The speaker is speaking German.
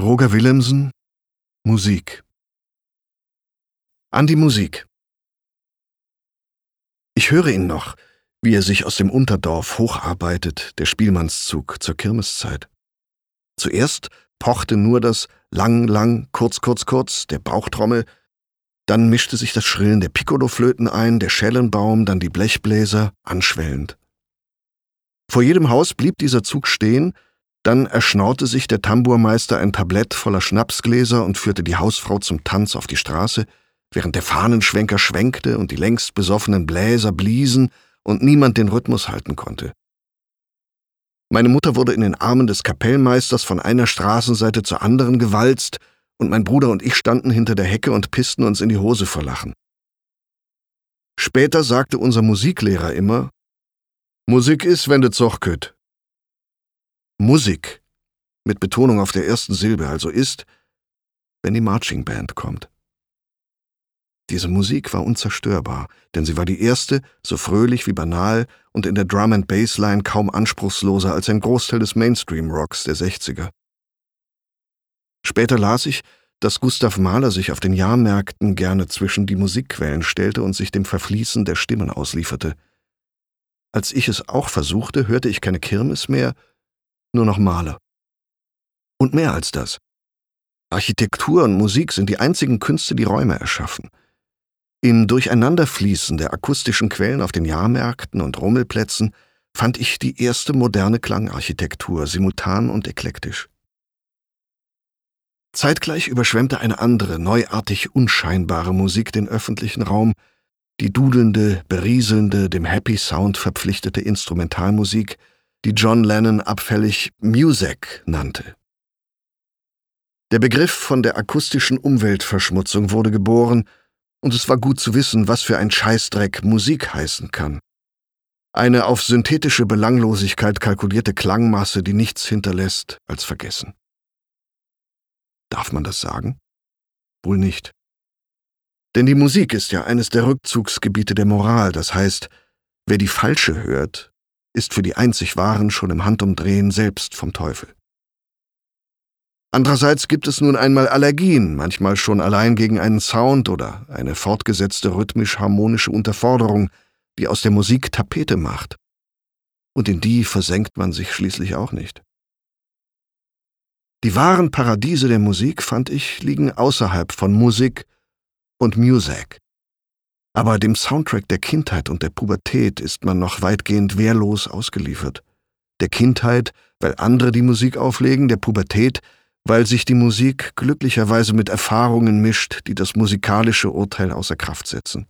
Roger Willemsen Musik An die Musik Ich höre ihn noch, wie er sich aus dem Unterdorf hocharbeitet, der Spielmannszug zur Kirmeszeit. Zuerst pochte nur das Lang, Lang, Kurz, Kurz, Kurz der Bauchtrommel, dann mischte sich das Schrillen der Piccoloflöten ein, der Schellenbaum, dann die Blechbläser, anschwellend. Vor jedem Haus blieb dieser Zug stehen, dann erschnaute sich der Tambourmeister ein Tablett voller Schnapsgläser und führte die Hausfrau zum Tanz auf die Straße, während der Fahnenschwenker schwenkte und die längst besoffenen Bläser bliesen und niemand den Rhythmus halten konnte. Meine Mutter wurde in den Armen des Kapellmeisters von einer Straßenseite zur anderen gewalzt, und mein Bruder und ich standen hinter der Hecke und pissten uns in die Hose vor Lachen. Später sagte unser Musiklehrer immer, Musik ist, wenn du zochköt. Musik, mit Betonung auf der ersten Silbe, also ist, wenn die Marching Band kommt. Diese Musik war unzerstörbar, denn sie war die erste, so fröhlich wie banal und in der Drum and Bassline kaum anspruchsloser als ein Großteil des Mainstream-Rocks der 60er. Später las ich, dass Gustav Mahler sich auf den Jahrmärkten gerne zwischen die Musikquellen stellte und sich dem Verfließen der Stimmen auslieferte. Als ich es auch versuchte, hörte ich keine Kirmes mehr, nur noch Maler. Und mehr als das. Architektur und Musik sind die einzigen Künste, die Räume erschaffen. Im Durcheinanderfließen der akustischen Quellen auf den Jahrmärkten und Rummelplätzen fand ich die erste moderne Klangarchitektur, simultan und eklektisch. Zeitgleich überschwemmte eine andere, neuartig unscheinbare Musik den öffentlichen Raum, die dudelnde, berieselnde, dem Happy Sound verpflichtete Instrumentalmusik, die John Lennon abfällig Music nannte. Der Begriff von der akustischen Umweltverschmutzung wurde geboren, und es war gut zu wissen, was für ein Scheißdreck Musik heißen kann. Eine auf synthetische Belanglosigkeit kalkulierte Klangmasse, die nichts hinterlässt als Vergessen. Darf man das sagen? Wohl nicht. Denn die Musik ist ja eines der Rückzugsgebiete der Moral, das heißt, wer die falsche hört, ist für die einzig Wahren schon im Handumdrehen selbst vom Teufel. Andererseits gibt es nun einmal Allergien, manchmal schon allein gegen einen Sound oder eine fortgesetzte rhythmisch-harmonische Unterforderung, die aus der Musik Tapete macht. Und in die versenkt man sich schließlich auch nicht. Die wahren Paradiese der Musik, fand ich, liegen außerhalb von Musik und Music. Aber dem Soundtrack der Kindheit und der Pubertät ist man noch weitgehend wehrlos ausgeliefert. Der Kindheit, weil andere die Musik auflegen, der Pubertät, weil sich die Musik glücklicherweise mit Erfahrungen mischt, die das musikalische Urteil außer Kraft setzen.